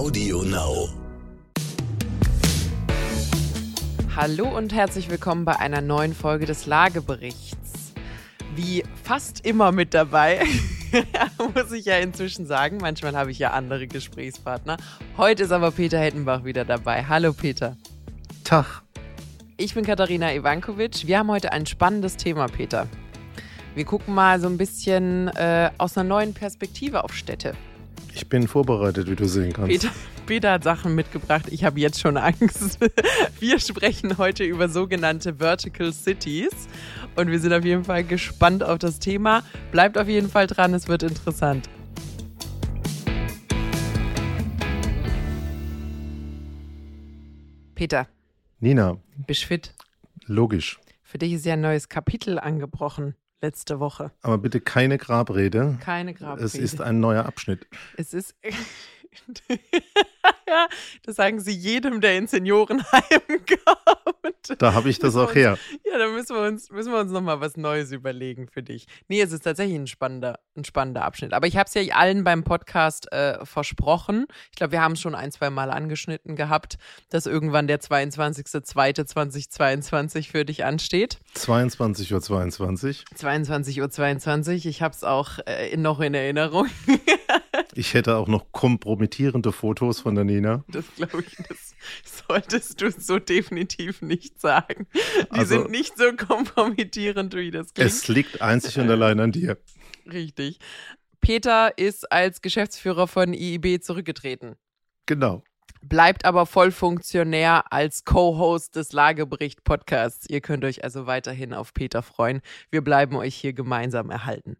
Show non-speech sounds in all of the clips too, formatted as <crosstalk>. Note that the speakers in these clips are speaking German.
Audio Now. Hallo und herzlich willkommen bei einer neuen Folge des Lageberichts. Wie fast immer mit dabei, <laughs> muss ich ja inzwischen sagen. Manchmal habe ich ja andere Gesprächspartner. Heute ist aber Peter Hettenbach wieder dabei. Hallo Peter. Tag. Ich bin Katharina Ivankovic. Wir haben heute ein spannendes Thema, Peter. Wir gucken mal so ein bisschen äh, aus einer neuen Perspektive auf Städte. Ich bin vorbereitet, wie du sehen kannst. Peter, Peter hat Sachen mitgebracht. Ich habe jetzt schon Angst. <laughs> Wir sprechen heute über sogenannte Vertical Cities. Und wir sind auf jeden Fall gespannt auf das Thema. Bleibt auf jeden Fall dran, es wird interessant. Peter, Nina, bist fit? logisch. Für dich ist ja ein neues Kapitel angebrochen letzte Woche. Aber bitte keine Grabrede. Keine Grabrede. Es ist ein neuer Abschnitt. Es ist. <laughs> ja, <laughs> das sagen sie jedem, der ins Seniorenheim <laughs> kommt. Da habe ich das auch her. Ja, da müssen wir uns, müssen wir uns nochmal was Neues überlegen für dich. Nee, es ist tatsächlich ein spannender, ein spannender Abschnitt. Aber ich habe es ja allen beim Podcast äh, versprochen. Ich glaube, wir haben es schon ein, zwei Mal angeschnitten gehabt, dass irgendwann der 22.02.2022 für dich ansteht. 22.22 Uhr. 22. 22.22 Uhr. Ich habe es auch äh, noch in Erinnerung. <laughs> Ich hätte auch noch kompromittierende Fotos von der Nina. Das glaube ich, das solltest du so definitiv nicht sagen. Die Also- sind nicht so kompromittierend, wie das klingt. Es liegt einzig und allein an dir. Richtig. Peter ist als Geschäftsführer von IIB zurückgetreten, Genau. bleibt aber voll funktionär als Co-Host des Lagebericht-Podcasts. Ihr könnt euch also weiterhin auf Peter freuen. Wir bleiben euch hier gemeinsam erhalten.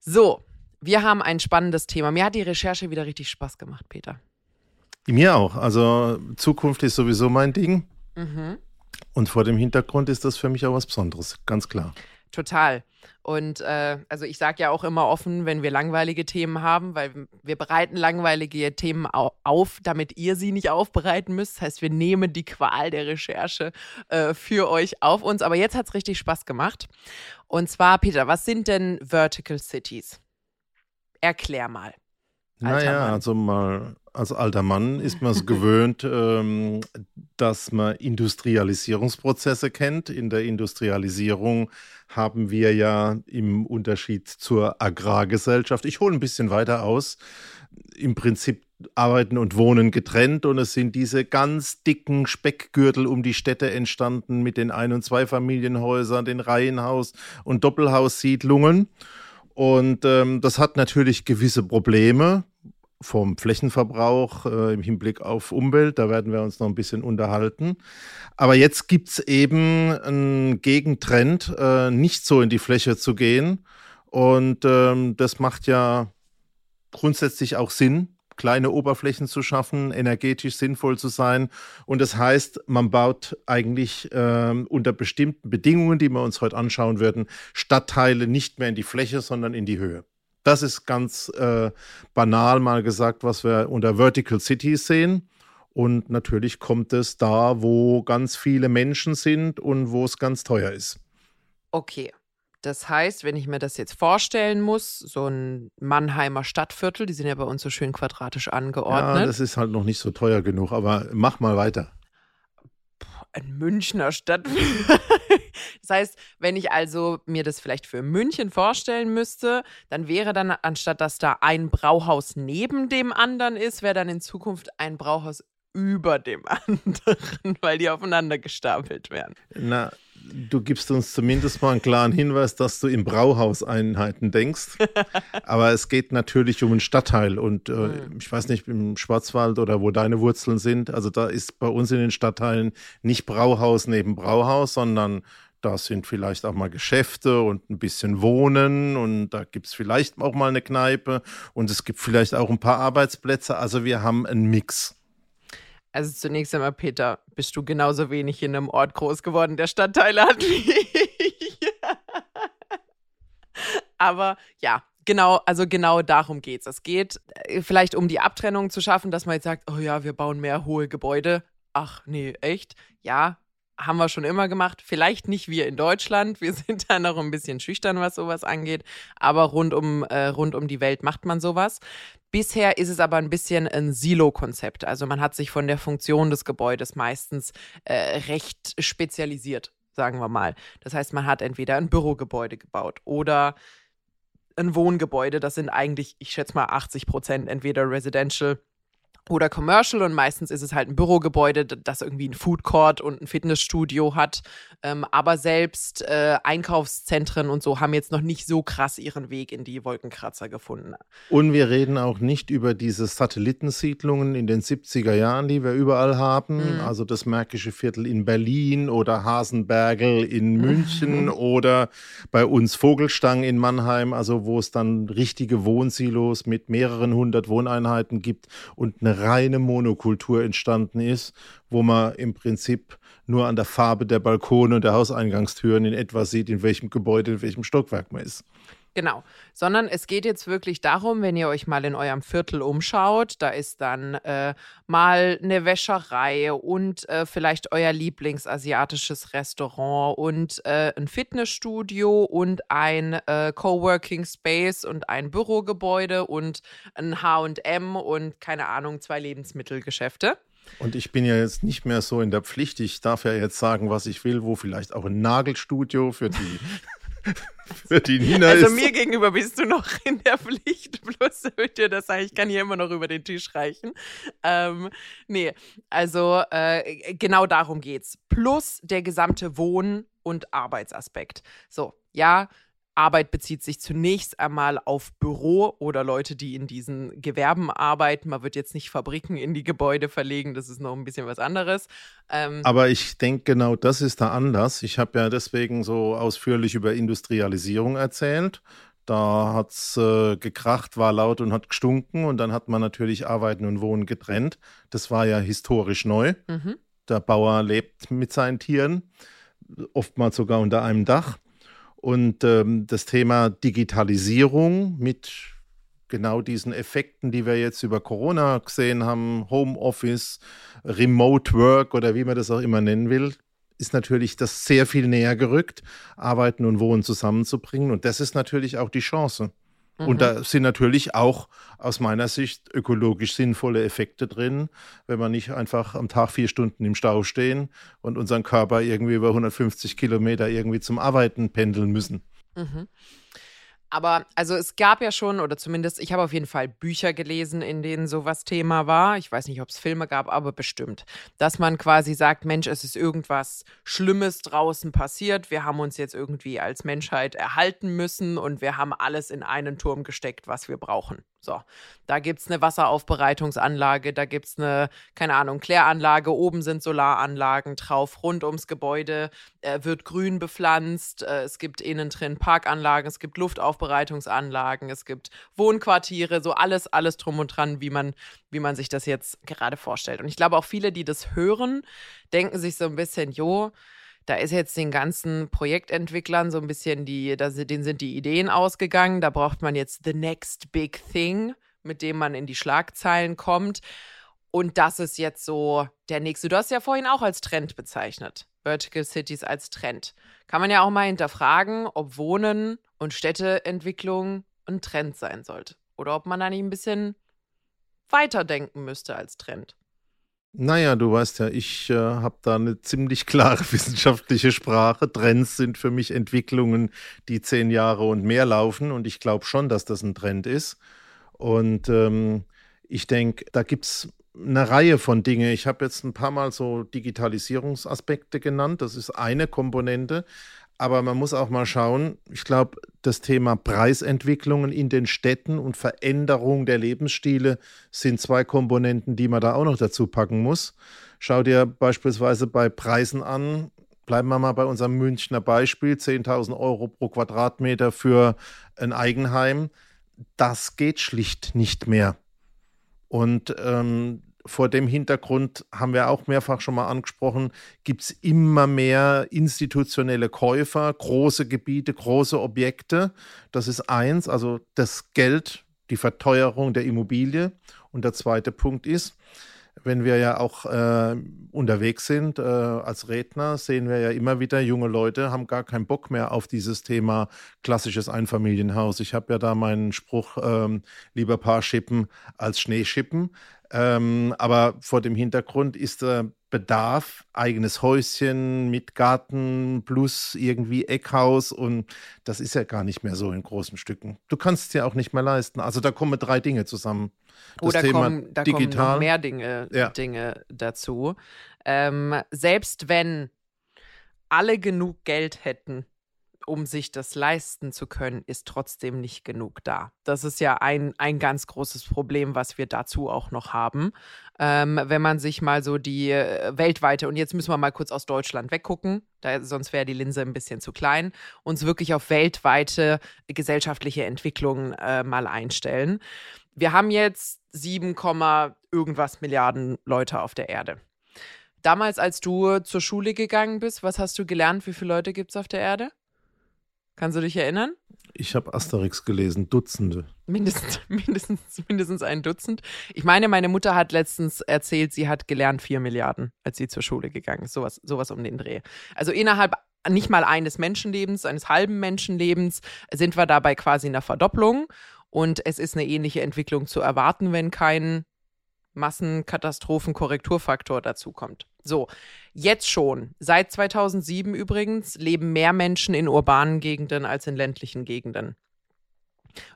So, wir haben ein spannendes Thema. Mir hat die Recherche wieder richtig Spaß gemacht, Peter. Mir auch. Also Zukunft ist sowieso mein Ding. Mhm. Und vor dem Hintergrund ist das für mich auch was Besonderes. Ganz klar. Total. Und äh, also ich sage ja auch immer offen, wenn wir langweilige Themen haben, weil wir bereiten langweilige Themen au auf, damit ihr sie nicht aufbereiten müsst. Das heißt, wir nehmen die Qual der Recherche äh, für euch auf uns. Aber jetzt hat es richtig Spaß gemacht. Und zwar, Peter, was sind denn Vertical Cities? Erklär mal. Alter naja, Mann. also mal als alter Mann ist man es gewöhnt, <laughs> ähm, dass man Industrialisierungsprozesse kennt. In der Industrialisierung haben wir ja im Unterschied zur Agrargesellschaft, ich hole ein bisschen weiter aus, im Prinzip Arbeiten und Wohnen getrennt und es sind diese ganz dicken Speckgürtel um die Städte entstanden mit den Ein- und Zweifamilienhäusern, den Reihenhaus- und Doppelhaussiedlungen. Und ähm, das hat natürlich gewisse Probleme vom Flächenverbrauch äh, im Hinblick auf Umwelt. Da werden wir uns noch ein bisschen unterhalten. Aber jetzt gibt es eben einen Gegentrend, äh, nicht so in die Fläche zu gehen. Und ähm, das macht ja grundsätzlich auch Sinn, kleine Oberflächen zu schaffen, energetisch sinnvoll zu sein. Und das heißt, man baut eigentlich ähm, unter bestimmten Bedingungen, die wir uns heute anschauen würden, Stadtteile nicht mehr in die Fläche, sondern in die Höhe. Das ist ganz äh, banal mal gesagt, was wir unter Vertical Cities sehen. Und natürlich kommt es da, wo ganz viele Menschen sind und wo es ganz teuer ist. Okay. Das heißt, wenn ich mir das jetzt vorstellen muss, so ein Mannheimer Stadtviertel, die sind ja bei uns so schön quadratisch Ja, angeordnet. das ist halt noch nicht so teuer genug, aber mach mal weiter. ein Münchner Stadt. <laughs> das heißt, wenn ich also mir das vielleicht für München vorstellen müsste, dann wäre dann, anstatt dass da ein Brauhaus neben dem anderen ist, wäre dann in Zukunft ein Brauhaus über dem <laughs> anderen, weil die aufeinander gestapelt werden. Na, du gibst uns zumindest mal einen klaren Hinweis, dass du in Brauhauseinheiten denkst. <laughs> Aber es geht natürlich um einen Stadtteil. Und äh, ich weiß nicht, im Schwarzwald oder wo deine Wurzeln sind. Also da ist bei uns in den Stadtteilen nicht Brauhaus neben Brauhaus, sondern da sind vielleicht auch mal Geschäfte und ein bisschen Wohnen und da gibt es vielleicht auch mal eine Kneipe und es gibt vielleicht auch ein paar Arbeitsplätze. Also wir haben einen Mix. Also zunächst einmal, Peter, bist du genauso wenig in einem Ort groß geworden, der Stadtteile hat wie ich. <laughs> Aber ja, genau, also genau darum geht's. Es geht äh, vielleicht um die Abtrennung zu schaffen, dass man jetzt sagt, oh ja, wir bauen mehr hohe Gebäude. Ach nee, echt? Ja, haben wir schon immer gemacht. Vielleicht nicht wir in Deutschland. Wir <laughs> sind da noch ein bisschen schüchtern, was sowas angeht. Aber rund um, äh, rund um die Welt macht man sowas. Bisher ist es aber ein bisschen ein Silo-Konzept. Also man hat sich von der Funktion des Gebäudes meistens äh, recht spezialisiert, sagen wir mal. Das heißt, man hat entweder ein Bürogebäude gebaut oder ein Wohngebäude. Das sind eigentlich, ich schätze mal, 80 Prozent entweder Residential oder Commercial und meistens ist es halt ein Bürogebäude, das irgendwie ein Food Court und ein Fitnessstudio hat. Ähm, aber selbst äh, Einkaufszentren und so haben jetzt noch nicht so krass ihren Weg in die Wolkenkratzer gefunden. Und wir reden auch nicht über diese Satellitensiedlungen in den 70er Jahren, die wir überall haben. Mhm. Also das Märkische Viertel in Berlin oder Hasenbergel in München oder bei uns Vogelstang in Mannheim, also wo es dann richtige Wohnsilos mit mehreren hundert Wohneinheiten gibt und eine reine Monokultur entstanden ist, wo man im Prinzip nur an der Farbe der Balkone und der Hauseingangstüren in etwa sieht, in welchem Gebäude, in welchem Stockwerk man ist. Genau, sondern es geht jetzt wirklich darum, wenn ihr euch mal in eurem Viertel umschaut, da ist dann äh, mal eine Wäscherei und äh, vielleicht euer Lieblingsasiatisches Restaurant und äh, ein Fitnessstudio und ein äh, Coworking Space und ein Bürogebäude und ein H&M und keine Ahnung, zwei Lebensmittelgeschäfte. Und ich bin ja jetzt nicht mehr so in der Pflicht. Ich darf ja jetzt sagen, was ich will, wo vielleicht auch ein Nagelstudio für die <laughs> <laughs> für die Nina also ist. mir gegenüber bist du noch <laughs> in der Pflicht, bloß damit dir das sage, ich kann hier immer noch über den Tisch reichen. Ähm, nee, also äh, genau darum geht's. Plus der gesamte Wohn- und Arbeitsaspekt. So, ja, Arbeit bezieht sich zunächst einmal auf Büro oder Leute, die in diesen Gewerben arbeiten. Man wird jetzt nicht Fabriken in die Gebäude verlegen, das ist noch ein bisschen was anderes. Ähm Aber ich denke, genau das ist der Anlass. Ich habe ja deswegen so ausführlich über Industrialisierung erzählt. Da hat es äh, gekracht, war laut und hat gestunken und dann hat man natürlich Arbeiten und Wohnen getrennt. Das war ja historisch neu. Mhm. Der Bauer lebt mit seinen Tieren, oftmals sogar unter einem Dach. Und ähm, das Thema Digitalisierung mit genau diesen Effekten, die wir jetzt über Corona gesehen haben, Homeoffice, Remote Work oder wie man das auch immer nennen will, ist natürlich das sehr viel näher gerückt, Arbeiten und Wohnen zusammenzubringen. Und das ist natürlich auch die Chance. Mhm. Und da sind natürlich auch aus meiner Sicht ökologisch sinnvolle Effekte drin, wenn wir nicht einfach am Tag vier Stunden im Stau stehen und unseren Körper irgendwie über 150 Kilometer irgendwie zum Arbeiten pendeln müssen. Mhm. Aber also es gab ja schon, oder zumindest ich habe auf jeden Fall Bücher gelesen, in denen sowas Thema war. Ich weiß nicht, ob es Filme gab, aber bestimmt. Dass man quasi sagt, Mensch, es ist irgendwas Schlimmes draußen passiert. Wir haben uns jetzt irgendwie als Menschheit erhalten müssen und wir haben alles in einen Turm gesteckt, was wir brauchen. So, da gibt es eine Wasseraufbereitungsanlage, da gibt es eine, keine Ahnung, Kläranlage, oben sind Solaranlagen drauf, rund ums Gebäude äh, wird grün bepflanzt, äh, es gibt innen drin Parkanlagen, es gibt Luftaufbereitungsanlagen, es gibt Wohnquartiere, so alles, alles drum und dran, wie man, wie man sich das jetzt gerade vorstellt. Und ich glaube auch viele, die das hören, denken sich so ein bisschen, jo, da ist jetzt den ganzen Projektentwicklern so ein bisschen die, da denen sind die Ideen ausgegangen. Da braucht man jetzt the next big thing, mit dem man in die Schlagzeilen kommt. Und das ist jetzt so der nächste. Du hast ja vorhin auch als Trend bezeichnet. Vertical Cities als Trend. Kann man ja auch mal hinterfragen, ob Wohnen und Städteentwicklung ein Trend sein sollte. Oder ob man da nicht ein bisschen weiterdenken müsste als Trend. Naja, du weißt ja, ich äh, habe da eine ziemlich klare <laughs> wissenschaftliche Sprache. Trends sind für mich Entwicklungen, die zehn Jahre und mehr laufen. Und ich glaube schon, dass das ein Trend ist. Und ähm, ich denke, da gibt es eine Reihe von Dingen. Ich habe jetzt ein paar Mal so Digitalisierungsaspekte genannt. Das ist eine Komponente. Aber man muss auch mal schauen, ich glaube, das Thema Preisentwicklungen in den Städten und Veränderung der Lebensstile sind zwei Komponenten, die man da auch noch dazu packen muss. Schau dir beispielsweise bei Preisen an, bleiben wir mal bei unserem Münchner Beispiel, 10.000 Euro pro Quadratmeter für ein Eigenheim. Das geht schlicht nicht mehr. Und ähm, vor dem Hintergrund haben wir auch mehrfach schon mal angesprochen, gibt es immer mehr institutionelle Käufer, große Gebiete, große Objekte. Das ist eins, also das Geld, die Verteuerung der Immobilie. Und der zweite Punkt ist, wenn wir ja auch äh, unterwegs sind äh, als Redner, sehen wir ja immer wieder, junge Leute haben gar keinen Bock mehr auf dieses Thema klassisches Einfamilienhaus. Ich habe ja da meinen Spruch, ähm, lieber Paar schippen als Schneeschippen. Ähm, aber vor dem Hintergrund ist der Bedarf, eigenes Häuschen mit Garten plus irgendwie Eckhaus und das ist ja gar nicht mehr so in großen Stücken. Du kannst es ja auch nicht mehr leisten. Also da kommen drei Dinge zusammen. Das Oder Thema kommen, da digital. kommen noch mehr Dinge, ja. Dinge dazu. Ähm, selbst wenn alle genug Geld hätten, um sich das leisten zu können, ist trotzdem nicht genug da. Das ist ja ein, ein ganz großes Problem, was wir dazu auch noch haben. Ähm, wenn man sich mal so die äh, weltweite, und jetzt müssen wir mal kurz aus Deutschland weggucken, da, sonst wäre die Linse ein bisschen zu klein, uns wirklich auf weltweite gesellschaftliche Entwicklungen äh, mal einstellen. Wir haben jetzt 7, irgendwas Milliarden Leute auf der Erde. Damals, als du zur Schule gegangen bist, was hast du gelernt? Wie viele Leute gibt es auf der Erde? Kannst du dich erinnern? Ich habe Asterix gelesen, Dutzende. Mindestens, <laughs> mindestens, mindestens ein Dutzend. Ich meine, meine Mutter hat letztens erzählt, sie hat gelernt vier Milliarden, als sie zur Schule gegangen ist. Sowas, sowas um den Dreh. Also innerhalb nicht mal eines Menschenlebens, eines halben Menschenlebens, sind wir dabei quasi in der Verdopplung. Und es ist eine ähnliche Entwicklung zu erwarten, wenn kein Massenkatastrophenkorrekturfaktor dazukommt. So, jetzt schon, seit 2007 übrigens, leben mehr Menschen in urbanen Gegenden als in ländlichen Gegenden.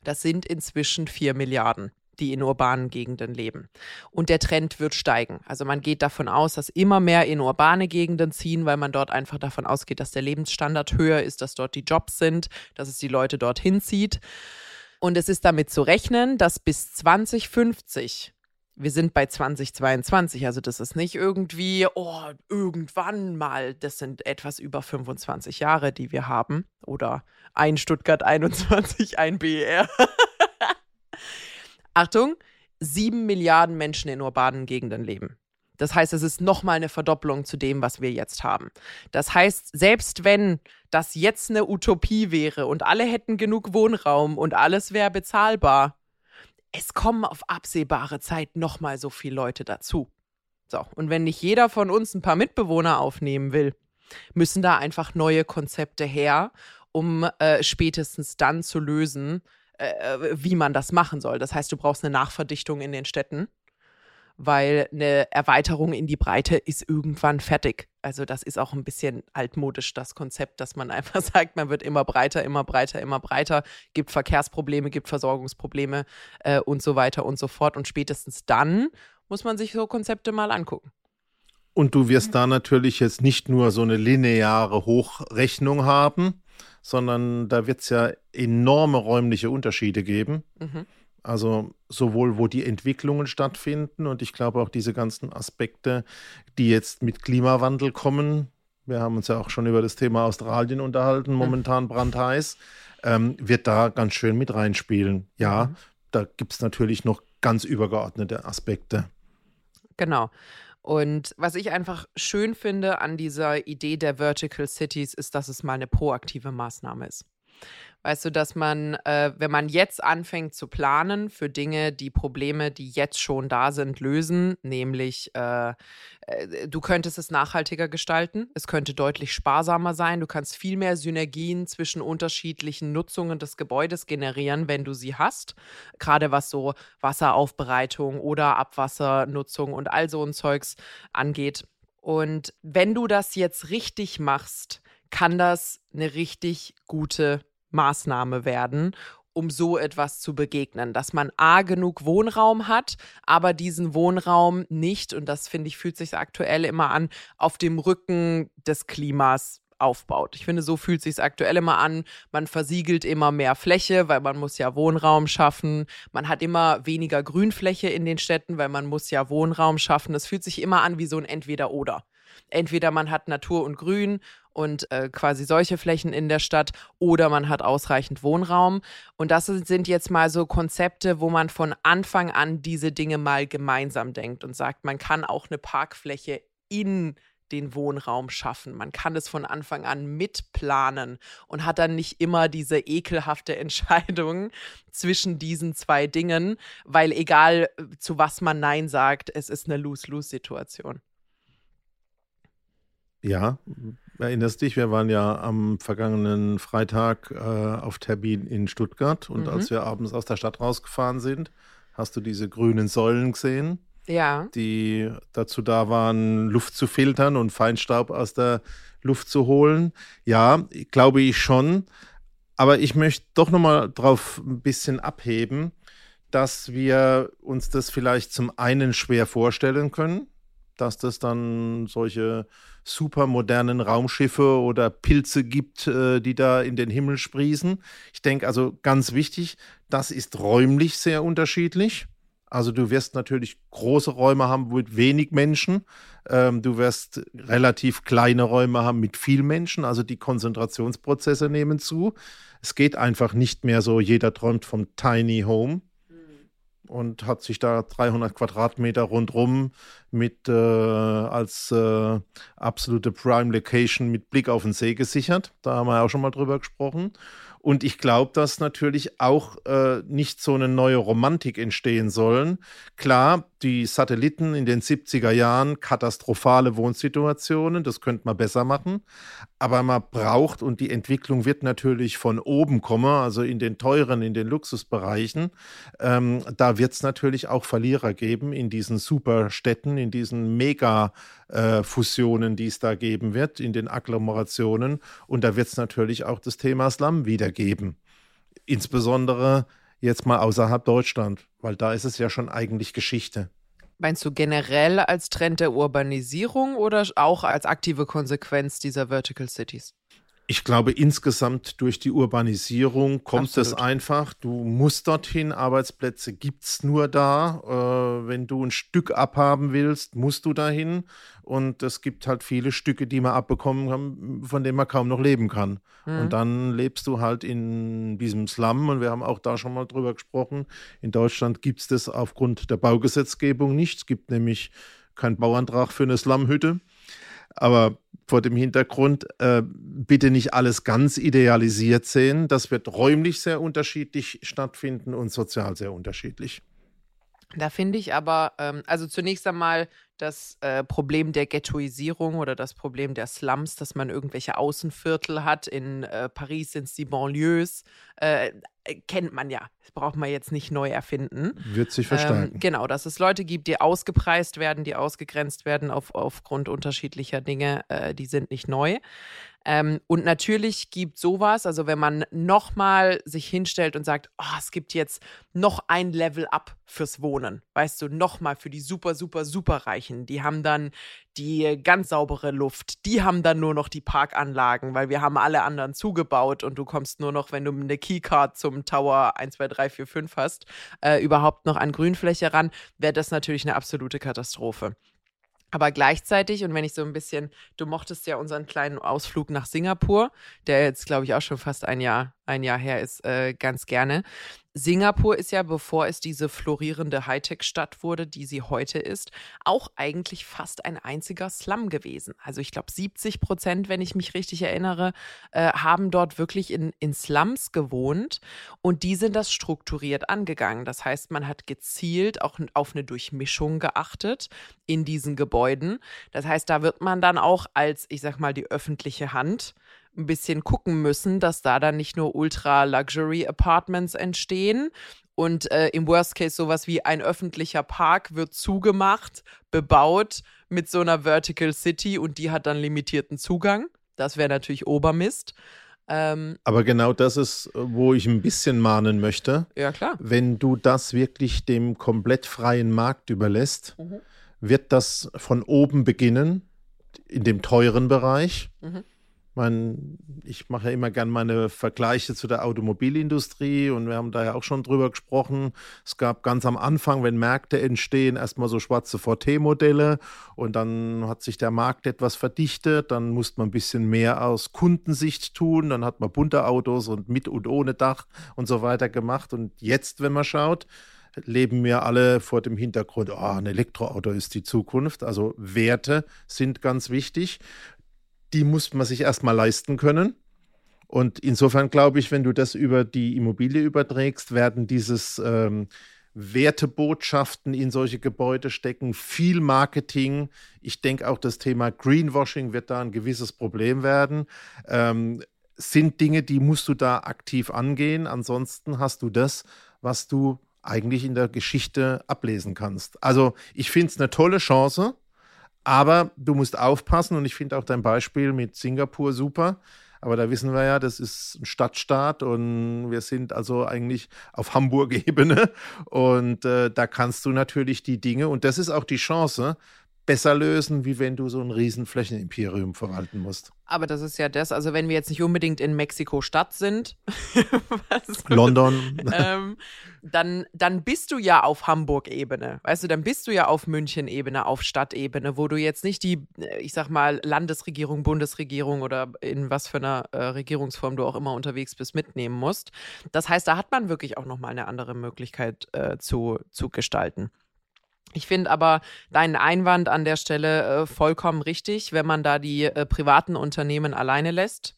Das sind inzwischen vier Milliarden die in urbanen Gegenden leben. Und der Trend wird steigen. Also man geht davon aus, dass immer mehr in urbane Gegenden ziehen, weil man dort einfach davon ausgeht, dass der Lebensstandard höher ist, dass dort die Jobs sind, dass es die Leute dorthin zieht. Und es ist damit zu rechnen, dass bis 2050 wir sind bei 2022, also das ist nicht irgendwie, oh, irgendwann mal, das sind etwas über 25 Jahre, die wir haben. Oder ein Stuttgart 21, ein BR. <laughs> Achtung, sieben Milliarden Menschen in urbanen Gegenden leben. Das heißt, es ist nochmal eine Verdopplung zu dem, was wir jetzt haben. Das heißt, selbst wenn das jetzt eine Utopie wäre und alle hätten genug Wohnraum und alles wäre bezahlbar, es kommen auf absehbare Zeit nochmal so viele Leute dazu. So, und wenn nicht jeder von uns ein paar Mitbewohner aufnehmen will, müssen da einfach neue Konzepte her, um äh, spätestens dann zu lösen, äh, wie man das machen soll. Das heißt, du brauchst eine Nachverdichtung in den Städten weil eine Erweiterung in die Breite ist irgendwann fertig. Also das ist auch ein bisschen altmodisch, das Konzept, dass man <laughs> einfach sagt, man wird immer breiter, immer breiter, immer breiter, gibt Verkehrsprobleme, gibt Versorgungsprobleme äh, und so weiter und so fort. Und spätestens dann muss man sich so Konzepte mal angucken. Und du wirst da natürlich jetzt nicht nur so eine lineare Hochrechnung haben, sondern da wird es ja enorme räumliche Unterschiede geben. Mhm. Also sowohl, wo die Entwicklungen stattfinden und ich glaube auch diese ganzen Aspekte, die jetzt mit Klimawandel kommen. Wir haben uns ja auch schon über das Thema Australien unterhalten, momentan brandheiß, ähm, wird da ganz schön mit reinspielen. Ja, mhm. da gibt es natürlich noch ganz übergeordnete Aspekte. Genau. Und was ich einfach schön finde an dieser Idee der Vertical Cities, ist, dass es mal eine proaktive Maßnahme ist. Weißt du, dass man, äh, wenn man jetzt anfängt zu planen für Dinge, die Probleme, die jetzt schon da sind, lösen, nämlich äh, äh, du könntest es nachhaltiger gestalten, es könnte deutlich sparsamer sein, du kannst viel mehr Synergien zwischen unterschiedlichen Nutzungen des Gebäudes generieren, wenn du sie hast, gerade was so Wasseraufbereitung oder Abwassernutzung und all so ein Zeugs angeht. Und wenn du das jetzt richtig machst, kann das eine richtig gute Maßnahme werden, um so etwas zu begegnen, dass man a genug Wohnraum hat, aber diesen Wohnraum nicht und das finde ich fühlt sich aktuell immer an auf dem Rücken des Klimas aufbaut. Ich finde, so fühlt sich aktuell immer an. Man versiegelt immer mehr Fläche, weil man muss ja Wohnraum schaffen. Man hat immer weniger Grünfläche in den Städten, weil man muss ja Wohnraum schaffen. Es fühlt sich immer an wie so ein Entweder-Oder. Entweder man hat Natur und Grün und äh, quasi solche Flächen in der Stadt oder man hat ausreichend Wohnraum. Und das sind jetzt mal so Konzepte, wo man von Anfang an diese Dinge mal gemeinsam denkt und sagt, man kann auch eine Parkfläche in den Wohnraum schaffen. Man kann es von Anfang an mitplanen und hat dann nicht immer diese ekelhafte <laughs> Entscheidung zwischen diesen zwei Dingen, weil egal zu was man Nein sagt, es ist eine Lose-Lose-Situation. Ja, erinnerst dich, wir waren ja am vergangenen Freitag äh, auf Termin in Stuttgart und mhm. als wir abends aus der Stadt rausgefahren sind, hast du diese grünen Säulen gesehen? Ja. Die dazu da waren, Luft zu filtern und Feinstaub aus der Luft zu holen. Ja, glaube ich schon. Aber ich möchte doch nochmal drauf ein bisschen abheben, dass wir uns das vielleicht zum einen schwer vorstellen können, dass das dann solche supermodernen Raumschiffe oder Pilze gibt, äh, die da in den Himmel sprießen. Ich denke also ganz wichtig, das ist räumlich sehr unterschiedlich. Also du wirst natürlich große Räume haben mit wenig Menschen. Ähm, du wirst relativ kleine Räume haben mit viel Menschen. Also die Konzentrationsprozesse nehmen zu. Es geht einfach nicht mehr so, jeder träumt vom Tiny Home und hat sich da 300 Quadratmeter rundrum mit äh, als äh, absolute Prime Location mit Blick auf den See gesichert. Da haben wir auch schon mal drüber gesprochen. Und ich glaube, dass natürlich auch äh, nicht so eine neue Romantik entstehen sollen. Klar, die Satelliten in den 70er Jahren, katastrophale Wohnsituationen, das könnte man besser machen. Aber man braucht, und die Entwicklung wird natürlich von oben kommen, also in den teuren, in den Luxusbereichen, ähm, da wird es natürlich auch Verlierer geben in diesen Superstädten, in diesen Mega-Fusionen, äh, die es da geben wird, in den Agglomerationen. Und da wird es natürlich auch das Thema Slum wieder geben. Insbesondere jetzt mal außerhalb Deutschland, weil da ist es ja schon eigentlich Geschichte. Meinst du generell als Trend der Urbanisierung oder auch als aktive Konsequenz dieser Vertical Cities? Ich glaube, insgesamt durch die Urbanisierung kommt Absolut. es einfach. Du musst dorthin, Arbeitsplätze gibt es nur da. Äh, wenn du ein Stück abhaben willst, musst du dahin. Und es gibt halt viele Stücke, die man abbekommen kann, von denen man kaum noch leben kann. Mhm. Und dann lebst du halt in diesem Slum. Und wir haben auch da schon mal drüber gesprochen. In Deutschland gibt es das aufgrund der Baugesetzgebung nicht. Es gibt nämlich keinen Bauantrag für eine Slumhütte. Aber vor dem Hintergrund äh, bitte nicht alles ganz idealisiert sehen. Das wird räumlich sehr unterschiedlich stattfinden und sozial sehr unterschiedlich. Da finde ich aber, ähm, also zunächst einmal das äh, Problem der Ghettoisierung oder das Problem der Slums, dass man irgendwelche Außenviertel hat. In äh, Paris sind es die Banlieues. Äh, äh, kennt man ja. Das braucht man jetzt nicht neu erfinden. Wird sich verstärken. Ähm, genau, dass es Leute gibt, die ausgepreist werden, die ausgegrenzt werden auf, aufgrund unterschiedlicher Dinge, äh, die sind nicht neu. Ähm, und natürlich gibt sowas, also wenn man nochmal sich hinstellt und sagt, oh, es gibt jetzt noch ein Level up fürs Wohnen, weißt du, nochmal für die super, super, super Reichen. Die haben dann die ganz saubere Luft. Die haben dann nur noch die Parkanlagen, weil wir haben alle anderen zugebaut und du kommst nur noch, wenn du eine Keycard zum Tower 1, 2, 3, 4, 5 hast, äh, überhaupt noch an Grünfläche ran, wäre das natürlich eine absolute Katastrophe. Aber gleichzeitig, und wenn ich so ein bisschen, du mochtest ja unseren kleinen Ausflug nach Singapur, der jetzt, glaube ich, auch schon fast ein Jahr, ein Jahr her ist, äh, ganz gerne. Singapur ist ja, bevor es diese florierende Hightech-Stadt wurde, die sie heute ist, auch eigentlich fast ein einziger Slum gewesen. Also ich glaube, 70 Prozent, wenn ich mich richtig erinnere, äh, haben dort wirklich in, in Slums gewohnt und die sind das strukturiert angegangen. Das heißt, man hat gezielt auch auf eine Durchmischung geachtet in diesen Gebäuden. Das heißt, da wird man dann auch als, ich sag mal, die öffentliche Hand ein bisschen gucken müssen, dass da dann nicht nur Ultra-Luxury-Apartments entstehen und äh, im Worst Case sowas wie ein öffentlicher Park wird zugemacht, bebaut mit so einer Vertical City und die hat dann limitierten Zugang. Das wäre natürlich Obermist. Ähm, Aber genau das ist, wo ich ein bisschen mahnen möchte. Ja, klar. Wenn du das wirklich dem komplett freien Markt überlässt, mhm. wird das von oben beginnen, in dem teuren Bereich. Mhm mein, ich mache ja immer gerne meine Vergleiche zu der Automobilindustrie und wir haben da ja auch schon drüber gesprochen. Es gab ganz am Anfang, wenn Märkte entstehen, erstmal so schwarze VT-Modelle und dann hat sich der Markt etwas verdichtet, dann musste man ein bisschen mehr aus Kundensicht tun, dann hat man bunte Autos und mit und ohne Dach und so weiter gemacht und jetzt, wenn man schaut, leben wir alle vor dem Hintergrund, oh, ein Elektroauto ist die Zukunft. Also Werte sind ganz wichtig. Die muss man sich erstmal leisten können. Und insofern glaube ich, wenn du das über die Immobilie überträgst, werden dieses ähm, Wertebotschaften in solche Gebäude stecken, viel Marketing. Ich denke auch das Thema Greenwashing wird da ein gewisses Problem werden. Ähm, sind Dinge, die musst du da aktiv angehen. Ansonsten hast du das, was du eigentlich in der Geschichte ablesen kannst. Also ich finde es eine tolle Chance, aber du musst aufpassen und ich finde auch dein Beispiel mit Singapur super. Aber da wissen wir ja, das ist ein Stadtstaat und wir sind also eigentlich auf Hamburg-Ebene. Und äh, da kannst du natürlich die Dinge, und das ist auch die Chance, besser lösen, wie wenn du so ein riesen Flächenimperium verwalten musst. Aber das ist ja das, also wenn wir jetzt nicht unbedingt in Mexiko-Stadt sind, <laughs> London, ähm, dann, dann bist du ja auf Hamburg-Ebene, weißt du, dann bist du ja auf München-Ebene, auf Stadtebene, wo du jetzt nicht die, äh, ich sag mal, Landesregierung, Bundesregierung oder in was für einer äh, Regierungsform du auch immer unterwegs bist, mitnehmen musst. Das heißt, da hat man wirklich auch nochmal eine andere Möglichkeit äh, zu, zu gestalten. Ich finde aber deinen Einwand an der Stelle äh, vollkommen richtig. Wenn man da die äh, privaten Unternehmen alleine lässt,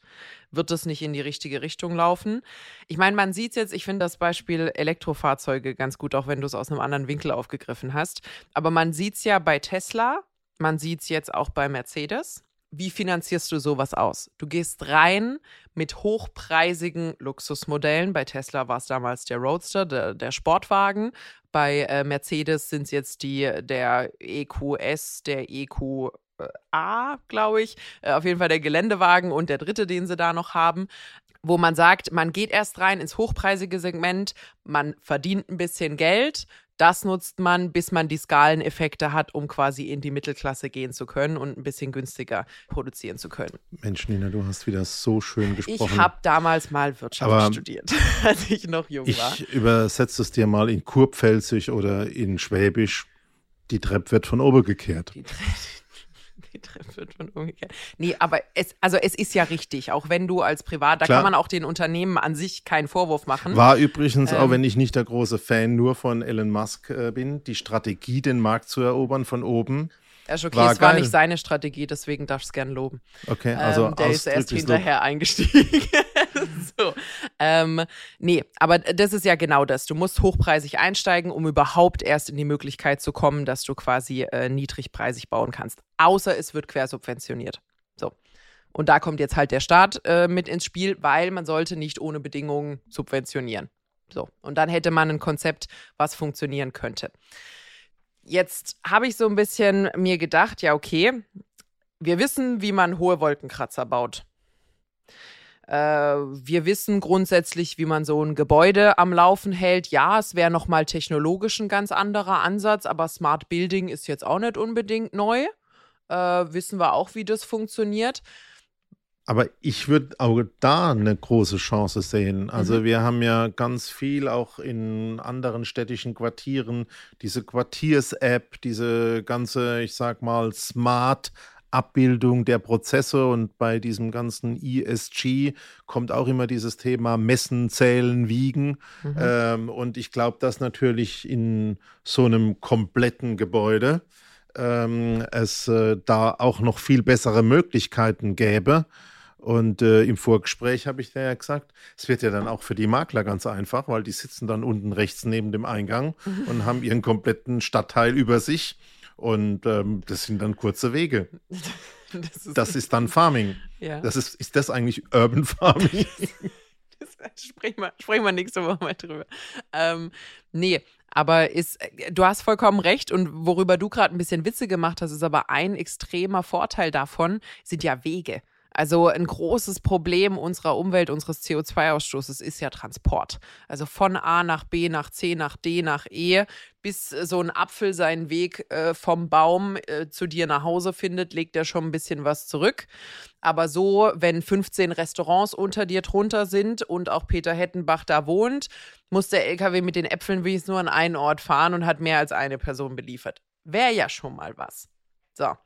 wird es nicht in die richtige Richtung laufen. Ich meine, man sieht es jetzt, ich finde das Beispiel Elektrofahrzeuge ganz gut, auch wenn du es aus einem anderen Winkel aufgegriffen hast. Aber man sieht es ja bei Tesla, man sieht es jetzt auch bei Mercedes wie finanzierst du sowas aus? Du gehst rein mit hochpreisigen Luxusmodellen. Bei Tesla war es damals der Roadster, der, der Sportwagen. Bei äh, Mercedes sind es jetzt die, der EQS, der EQA, glaube ich. Äh, auf jeden Fall der Geländewagen und der dritte, den sie da noch haben wo man sagt, man geht erst rein ins hochpreisige Segment, man verdient ein bisschen Geld, das nutzt man, bis man die Skaleneffekte hat, um quasi in die Mittelklasse gehen zu können und ein bisschen günstiger produzieren zu können. Mensch, Nina, du hast wieder so schön gesprochen. Ich habe damals mal Wirtschaft Aber studiert, <laughs> als ich noch jung ich war. Ich übersetze es dir mal in Kurpfälzisch oder in Schwäbisch. Die Treppe wird von oben gekehrt. Die, getrennt wird von umgekehrt. Nee, aber es, also es ist ja richtig, auch wenn du als Privat, da Klar. kann man auch den Unternehmen an sich keinen Vorwurf machen. War übrigens, ähm, auch wenn ich nicht der große Fan nur von Elon Musk äh, bin, die Strategie, den Markt zu erobern von oben, ja, okay, war es war nicht seine Strategie, deswegen darfst du es gerne loben. Okay, also ähm, der ist erst hinterher eingestiegen. <laughs> Ähm, nee, aber das ist ja genau das. Du musst hochpreisig einsteigen, um überhaupt erst in die Möglichkeit zu kommen, dass du quasi äh, niedrigpreisig bauen kannst. Außer es wird quersubventioniert. So. Und da kommt jetzt halt der Staat äh, mit ins Spiel, weil man sollte nicht ohne Bedingungen subventionieren. So. Und dann hätte man ein Konzept, was funktionieren könnte. Jetzt habe ich so ein bisschen mir gedacht, ja, okay, wir wissen, wie man hohe Wolkenkratzer baut. Äh, wir wissen grundsätzlich, wie man so ein Gebäude am Laufen hält. Ja, es wäre nochmal technologisch ein ganz anderer Ansatz, aber Smart Building ist jetzt auch nicht unbedingt neu. Äh, wissen wir auch, wie das funktioniert. Aber ich würde auch da eine große Chance sehen. Also mhm. wir haben ja ganz viel auch in anderen städtischen Quartieren, diese Quartiers-App, diese ganze, ich sag mal, Smart Abbildung der Prozesse und bei diesem ganzen ESG kommt auch immer dieses Thema Messen, Zählen, Wiegen. Mhm. Ähm, und ich glaube, dass natürlich in so einem kompletten Gebäude ähm, es äh, da auch noch viel bessere Möglichkeiten gäbe. Und äh, im Vorgespräch habe ich dir ja gesagt, es wird ja dann auch für die Makler ganz einfach, weil die sitzen dann unten rechts neben dem Eingang mhm. und haben ihren kompletten Stadtteil über sich. Und ähm, das sind dann kurze Wege. <laughs> Das ist, das ist dann Farming. Ja. Das ist, ist das eigentlich Urban Farming? sprechen, wir, sprechen wir nächste Woche mal drüber. Ähm, nee, aber ist, du hast vollkommen recht und worüber du gerade ein bisschen Witze gemacht hast, ist aber ein extremer Vorteil davon, sind ja Wege. Also ein großes Problem unserer Umwelt, unseres CO2-Ausstoßes ist ja Transport. Also von A nach B, nach C, nach D, nach E, bis so ein Apfel seinen Weg äh, vom Baum äh, zu dir nach Hause findet, legt er schon ein bisschen was zurück. Aber so, wenn 15 Restaurants unter dir drunter sind und auch Peter Hettenbach da wohnt, muss der LKW mit den Äpfeln wenigstens nur an einen Ort fahren und hat mehr als eine Person beliefert. Wäre ja schon mal was. So.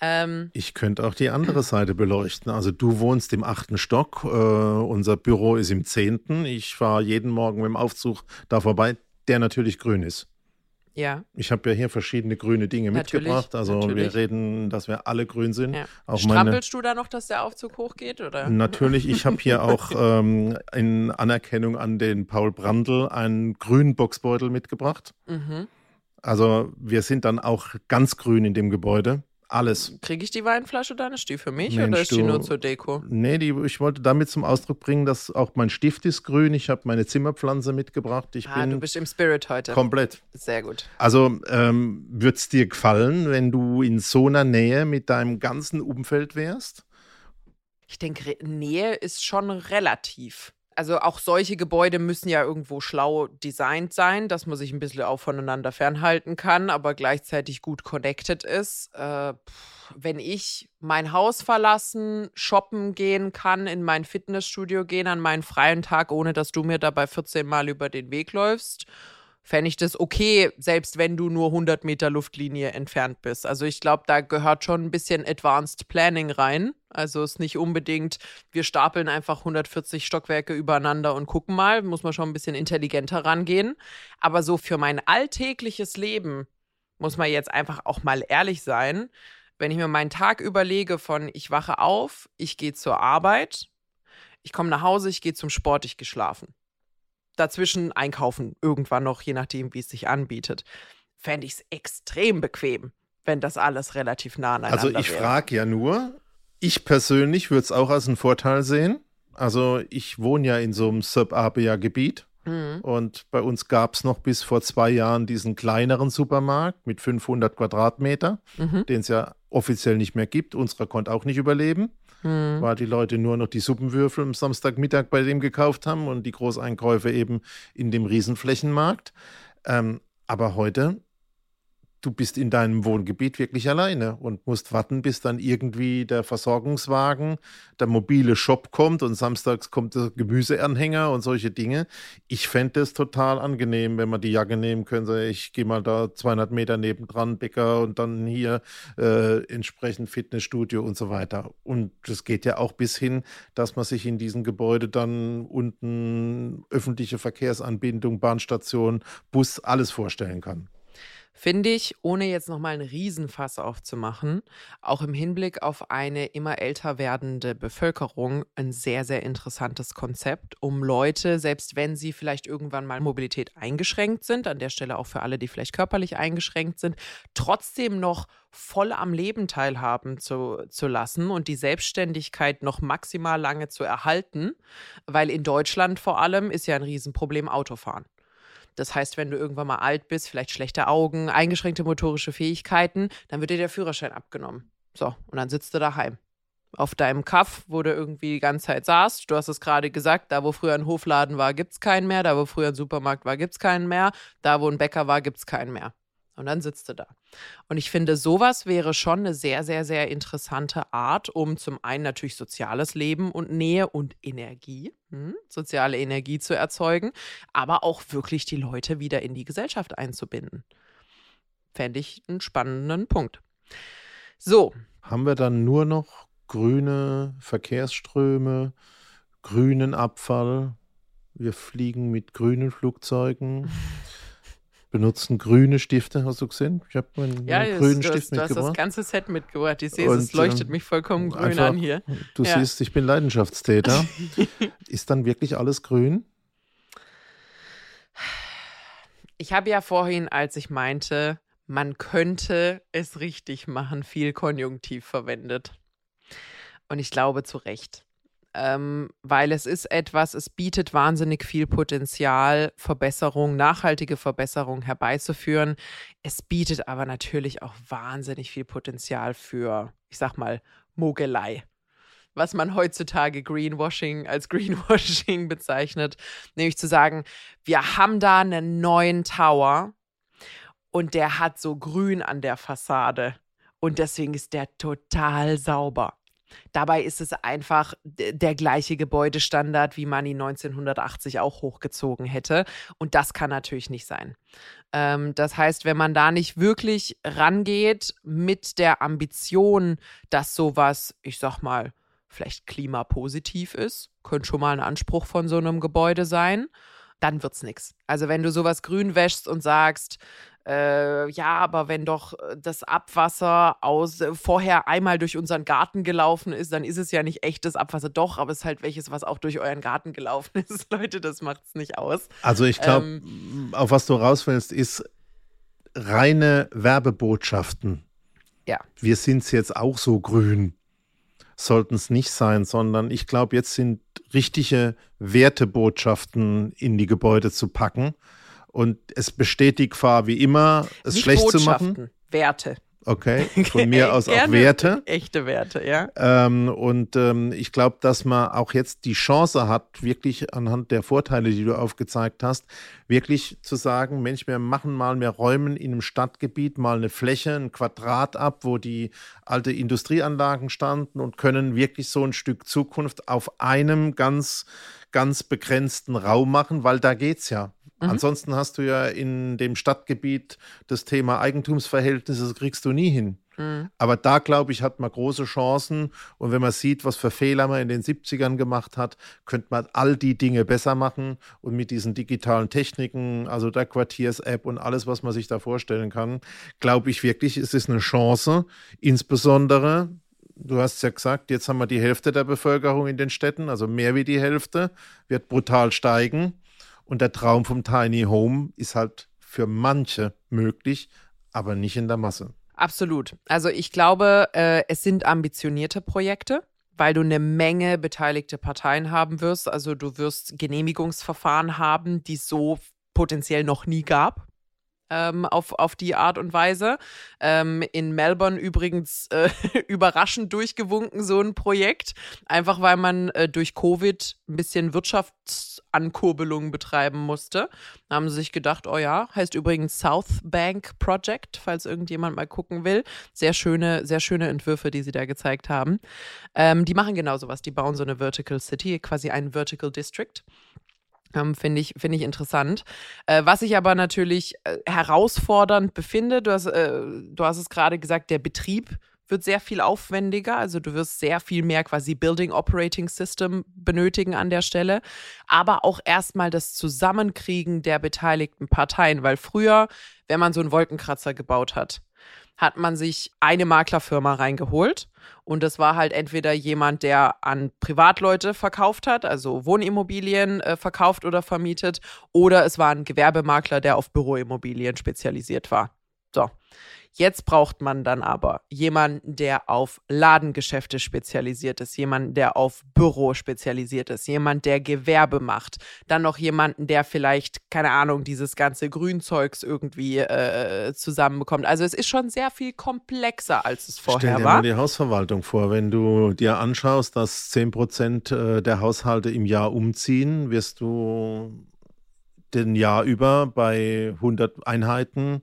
Ähm, ich könnte auch die andere Seite beleuchten. Also du wohnst im achten Stock, äh, unser Büro ist im zehnten. Ich fahre jeden Morgen mit dem Aufzug da vorbei. der natürlich grün ist. Ja. Ich habe ja hier verschiedene grüne Dinge Natürlich, mitgebracht. Also natürlich. wir reden, dass wir alle grün sind. ja. Auch meine, Strampelst du da noch, dass der Aufzug hochgeht? Oder? natürlich, ich habe hier <laughs> auch ähm, in Anerkennung an den Paul Brandl einen grünen Boxbeutel mitgebracht. Mhm. Also wir sind dann auch ganz grün in dem Gebäude. Alles. Kriege ich die Weinflasche dann? Ist die für mich Mensch, oder ist die du- nur zur Deko? Nee, die, ich wollte damit zum Ausdruck bringen, dass auch mein Stift ist grün. Ich habe meine Zimmerpflanze mitgebracht. Ich Ah, du bin bist im Spirit heute. komplett. Sehr gut. Also ähm, würde es dir gefallen, wenn du in so einer Nähe mit deinem ganzen Umfeld wärst? Ich denke, Nähe ist schon relativ. Also auch solche Gebäude müssen ja irgendwo schlau designt sein, dass man sich ein bisschen auch voneinander fernhalten kann, aber gleichzeitig gut connected ist. Äh, wenn ich mein Haus verlassen, shoppen gehen kann, in mein Fitnessstudio gehen an meinen freien Tag, ohne dass du mir dabei 14 Mal über den Weg läufst, fände ich das okay, selbst wenn du nur 100 Meter Luftlinie entfernt bist. Also ich glaube, da gehört schon ein bisschen Advanced Planning rein. Also es ist nicht unbedingt, wir stapeln einfach 140 Stockwerke übereinander und gucken mal, muss man schon ein bisschen intelligenter rangehen. Aber so für mein alltägliches Leben muss man jetzt einfach auch mal ehrlich sein. Wenn ich mir meinen Tag überlege von ich wache auf, ich gehe zur Arbeit, ich komme nach Hause, ich gehe zum Sport, ich gehe schlafen dazwischen einkaufen, irgendwann noch, je nachdem, wie es sich anbietet. Fände ich es extrem bequem, wenn das alles relativ nah aneinander Also ich frage ja nur, ich persönlich würde es auch als einen Vorteil sehen. Also ich wohne ja in so einem Suburbia-Gebiet Mhm. und bei uns gab es noch bis vor zwei Jahren diesen kleineren Supermarkt mit 500 Quadratmeter, Mhm. den es ja offiziell nicht mehr gibt. Unserer konnte auch nicht überleben, Mhm. weil die Leute nur noch die Suppenwürfel am Samstagmittag bei dem gekauft haben und die Großeinkäufe eben in dem Riesenflächenmarkt. Ähm, aber heute, du bist in deinem Wohngebiet wirklich alleine und musst warten, bis dann irgendwie der Versorgungswagen, der mobile Shop kommt und samstags kommt der Gemüseanhänger und solche Dinge. Ich fände es total angenehm, wenn man die Jacke nehmen könnte. Ich gehe mal da 200 Meter nebendran, Bäcker und dann hier äh, entsprechend Fitnessstudio und so weiter. Und das geht ja auch bis hin, dass man sich in diesem Gebäude dann unten öffentliche Verkehrsanbindung, Bahnstation, Bus, alles vorstellen kann. Finde ich, ohne jetzt nochmal einen Riesenfass aufzumachen, auch im Hinblick auf eine immer älter werdende Bevölkerung ein sehr, sehr interessantes Konzept, um Leute, selbst wenn sie vielleicht irgendwann mal Mobilität eingeschränkt sind, an der Stelle auch für alle, die vielleicht körperlich eingeschränkt sind, trotzdem noch voll am Leben teilhaben zu, zu lassen und die Selbstständigkeit noch maximal lange zu erhalten, weil in Deutschland vor allem ist ja ein Riesenproblem Autofahren. Das heißt, wenn du irgendwann mal alt bist, vielleicht schlechte Augen, eingeschränkte motorische Fähigkeiten, dann wird dir der Führerschein abgenommen. So, und dann sitzt du daheim. Auf deinem Kaff, wo du irgendwie die ganze Zeit saßt. Du hast es gerade gesagt, da wo früher ein Hofladen war, gibt es keinen mehr. Da wo früher ein Supermarkt war, gibt es keinen mehr. Da wo ein Bäcker war, gibt es keinen mehr. Und dann sitzt du da. Und ich finde, sowas wäre schon eine sehr, sehr, sehr interessante Art, um zum einen natürlich soziales Leben und Nähe und Energie, hm, soziale Energie zu erzeugen, aber auch wirklich die Leute wieder in die Gesellschaft einzubinden. Fände ich einen spannenden Punkt. So, Haben wir dann nur noch grüne Verkehrsströme, grünen Abfall? Wir fliegen mit grünen Flugzeugen, <laughs> benutzen grüne Stifte, hast du gesehen? Ich habe meinen, ja, grünen du, hast, Stift du hast das mitgebracht. ganze Set mitgebracht. Ich sehe es, es leuchtet ähm, mich vollkommen grün einfach- an hier. Du Ja. siehst, ich bin Leidenschaftstäter. <laughs> Ist dann wirklich alles grün? Ich habe ja vorhin, als ich meinte, man könnte es richtig machen, viel Konjunktiv verwendet. Und ich glaube zu Recht. Ähm, weil es ist etwas, es bietet wahnsinnig viel Potenzial, Verbesserung, nachhaltige Verbesserung herbeizuführen. Es bietet aber natürlich auch wahnsinnig viel Potenzial für, ich sag mal, Mogelei. Was man heutzutage Greenwashing als <laughs> Greenwashing bezeichnet. Nämlich zu sagen, wir haben da einen neuen Tower und der hat so grün an der Fassade und deswegen ist der total sauber. Dabei ist es einfach der gleiche Gebäudestandard, wie man ihn 1980 auch hochgezogen hätte. Und das kann natürlich nicht sein. Ähm, das heißt, wenn man da nicht wirklich rangeht mit der Ambition, dass sowas, ich sag mal, vielleicht klimapositiv ist, könnte schon mal ein Anspruch von so einem Gebäude sein, dann wird's nichts. Also wenn du sowas grün wäschst und sagst, äh, ja, aber wenn doch äh, das Abwasser aus äh, vorher einmal durch unseren Garten gelaufen ist, dann ist es ja nicht echtes Abwasser. Doch, aber es ist halt welches, was auch durch euren Garten gelaufen <laughs> ist. Leute, das macht es nicht aus. Also ich glaube, ähm, auf was du raus willst, ist reine Werbebotschaften. Ja. Wir sind es jetzt auch so grün. Sollten es nicht sein, sondern ich glaube, jetzt sind richtige Wertebotschaften in die Gebäude zu packen und es besteht die Gefahr, wie immer, es Nicht schlecht zu machen. Werte. Okay, <laughs> von mir aus auch Werte. Echte Werte, ja. Ähm, und ähm, ich glaube, dass man auch jetzt die Chance hat, wirklich anhand der Vorteile, die du aufgezeigt hast, wirklich zu sagen, Mensch, wir machen mal, wir räumen in einem Stadtgebiet mal eine Fläche, ein Quadrat ab, wo die alte Industrieanlagen standen und können wirklich so ein Stück Zukunft auf einem ganz, ganz begrenzten Raum machen, weil da geht es ja. Mhm. Ansonsten hast du ja in dem Stadtgebiet das Thema Eigentumsverhältnisse, das kriegst du nie hin. Mhm. Aber da, glaube ich, hat man große Chancen. Und wenn man sieht, was für Fehler man in den 70ern gemacht hat, könnte man all die Dinge besser machen. Und mit diesen digitalen Techniken, also der Quartiers-App und alles, was man sich da vorstellen kann, glaube ich wirklich, es ist eine Chance. Insbesondere, du hast ja gesagt, jetzt haben wir die Hälfte der Bevölkerung in den Städten, also mehr wie die Hälfte, wird brutal steigen. Und der Traum vom Tiny Home ist halt für manche möglich, aber nicht in der Masse. Absolut. Also ich glaube, äh, es sind ambitionierte Projekte, weil du eine Menge beteiligte Parteien haben wirst. Also du wirst Genehmigungsverfahren haben, die es so potenziell noch nie gab ähm, auf, auf die Art und Weise. Ähm, in Melbourne übrigens äh, <laughs> überraschend durchgewunken, so ein Projekt. Einfach weil man äh, durch Covid ein bisschen Wirtschaftsankurbelung betreiben musste. Da haben sie sich gedacht, oh ja, heißt übrigens South Bank Project, falls irgendjemand mal gucken will. Sehr schöne, sehr schöne Entwürfe, die sie da gezeigt haben. Ähm, die machen genau sowas. Die bauen so eine Vertical City, quasi einen Vertical District. Ähm, Finde ich, find ich interessant. Äh, was ich aber natürlich äh, herausfordernd befinde, du hast, äh, du hast es gerade gesagt, der Betrieb wird sehr viel aufwendiger. Also du wirst sehr viel mehr quasi Building Operating System benötigen an der Stelle. Aber auch erstmal das Zusammenkriegen der beteiligten Parteien, weil früher, wenn man so einen Wolkenkratzer gebaut hat, hat man sich eine Maklerfirma reingeholt. Und das war halt entweder jemand, der an Privatleute verkauft hat, also Wohnimmobilien äh, verkauft oder vermietet, oder es war ein Gewerbemakler, der auf Büroimmobilien spezialisiert war. So. Jetzt braucht man dann aber jemanden, der auf Ladengeschäfte spezialisiert ist, jemanden, der auf Büro spezialisiert ist, jemand, der Gewerbe macht, dann noch jemanden, der vielleicht, keine Ahnung, dieses ganze Grünzeugs irgendwie äh, zusammenbekommt. Also es ist schon sehr viel komplexer, als es vorher Stell dir war. mal die Hausverwaltung vor, wenn du dir anschaust, dass 10 Prozent äh, der Haushalte im Jahr umziehen, wirst du den Jahr über bei 100 Einheiten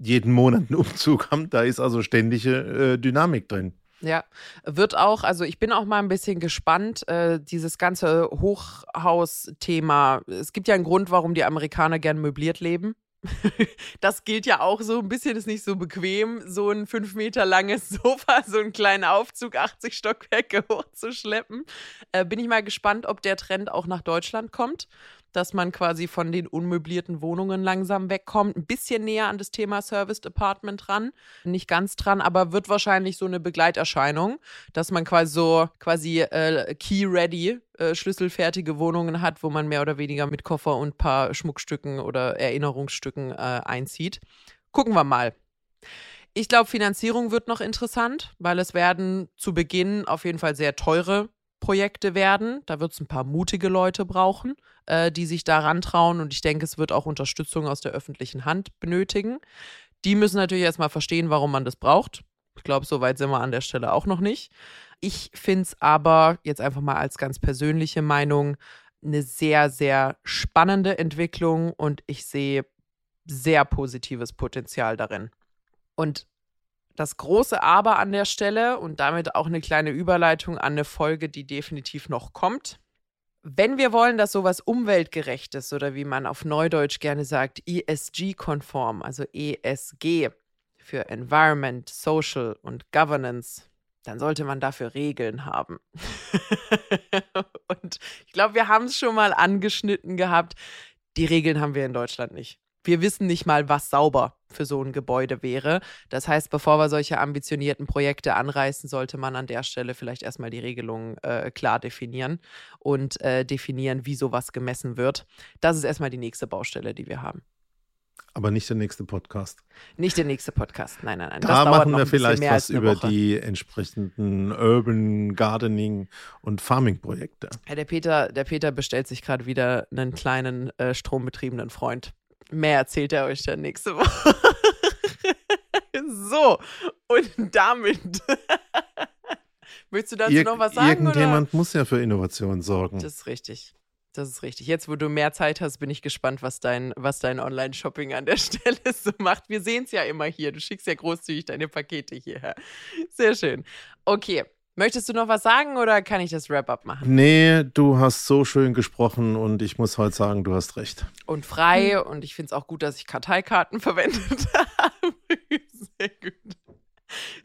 jeden Monat einen Umzug <laughs> haben. Da ist also ständige äh, Dynamik drin. Ja, wird auch, also ich bin auch mal ein bisschen gespannt, äh, dieses ganze Hochhaus-Thema. Es gibt ja einen Grund, warum die Amerikaner gern möbliert leben. <laughs> das gilt ja auch so ein bisschen, ist nicht so bequem, so ein fünf Meter langes <laughs> Sofa, so einen kleinen Aufzug, 80 Stockwerke hochzuschleppen. Äh, bin ich mal gespannt, ob der Trend auch nach Deutschland kommt dass man quasi von den unmöblierten Wohnungen langsam wegkommt. Ein bisschen näher an das Thema Service Apartment dran. Nicht ganz dran, aber wird wahrscheinlich so eine Begleiterscheinung, dass man quasi so quasi äh, key-ready, äh, schlüsselfertige Wohnungen hat, wo man mehr oder weniger mit Koffer und paar Schmuckstücken oder Erinnerungsstücken äh, einzieht. Gucken wir mal. Ich glaube, Finanzierung wird noch interessant, weil es werden zu Beginn auf jeden Fall sehr teure Projekte werden. Da wird es ein paar mutige Leute brauchen, äh, die sich daran trauen. Und ich denke, es wird auch Unterstützung aus der öffentlichen Hand benötigen. Die müssen natürlich erstmal verstehen, warum man das braucht. Ich glaube, so weit sind wir an der Stelle auch noch nicht. Ich finde es aber jetzt einfach mal als ganz persönliche Meinung eine sehr, sehr spannende Entwicklung und ich sehe sehr positives Potenzial darin. Und das große Aber an der Stelle und damit auch eine kleine Überleitung an eine Folge, die definitiv noch kommt. Wenn wir wollen, dass sowas umweltgerecht ist oder wie man auf Neudeutsch gerne sagt, ESG-konform, also ESG für Environment, Social und Governance, dann sollte man dafür Regeln haben. <laughs> und ich glaube, wir haben es schon mal angeschnitten gehabt. Die Regeln haben wir in Deutschland nicht. Wir wissen nicht mal, was sauber für so ein Gebäude wäre. Das heißt, bevor wir solche ambitionierten Projekte anreißen, sollte man an der Stelle vielleicht erstmal die Regelungen äh, klar definieren und äh, definieren, wie sowas gemessen wird. Das ist erstmal die nächste Baustelle, die wir haben. Aber nicht der nächste Podcast. Nicht der nächste Podcast, nein, nein, nein. Da machen wir vielleicht was über Woche. die entsprechenden Urban Gardening und Farming Projekte. Ja, der Peter, der Peter bestellt sich gerade wieder einen kleinen äh, strombetriebenen Freund. Mehr erzählt er euch dann nächste Woche. <laughs> so, und damit. <laughs> Möchtest du dazu Ir noch was sagen? Irgendjemand oder? muss ja für Innovation sorgen. Das ist richtig. Das ist richtig. Jetzt, wo du mehr Zeit hast, bin ich gespannt, was dein, was dein Online-Shopping an der <laughs> Stelle so macht. Wir sehen es ja immer hier. Du schickst ja großzügig deine Pakete hierher. Sehr schön. Okay. Möchtest du noch was sagen oder kann ich das Wrap-up machen? Nee, du hast so schön gesprochen und ich muss heute sagen, du hast recht. Und frei und ich finde es auch gut, dass ich Karteikarten <laughs> verwendet habe. Sehr gut.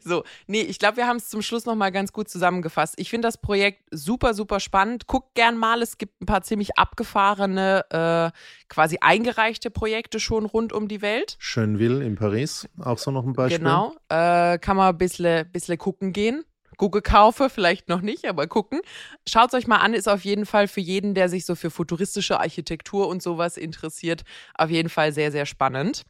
So, nee, ich glaube, wir haben es zum Schluss nochmal ganz gut zusammengefasst. Ich finde das Projekt super, super spannend. Guckt gern mal, es gibt ein paar ziemlich abgefahrene, äh, quasi eingereichte Projekte schon rund um die Welt. Schönville in Paris, auch so noch ein Beispiel. Genau, äh, kann man ein bisschen, bisschen gucken gehen. Google kaufe, vielleicht noch nicht, aber gucken. Schaut euch mal an, ist auf jeden Fall für jeden, der sich so für futuristische Architektur und sowas interessiert, auf jeden Fall sehr, sehr spannend.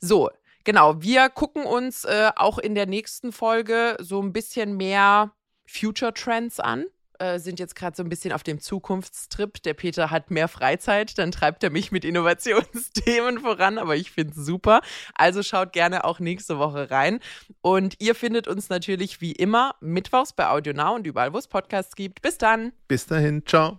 So, genau, wir gucken uns äh, auch in der nächsten Folge so ein bisschen mehr Future Trends an. Äh, sind jetzt gerade so ein bisschen auf dem Zukunftstrip. Der Peter hat mehr Freizeit, dann treibt er mich mit Innovationsthemen voran, aber ich finde es super. Also schaut gerne auch nächste Woche rein. Und ihr findet uns natürlich wie immer mittwochs bei Audio Now und überall, wo es Podcasts gibt. Bis dann. Bis dahin. Ciao.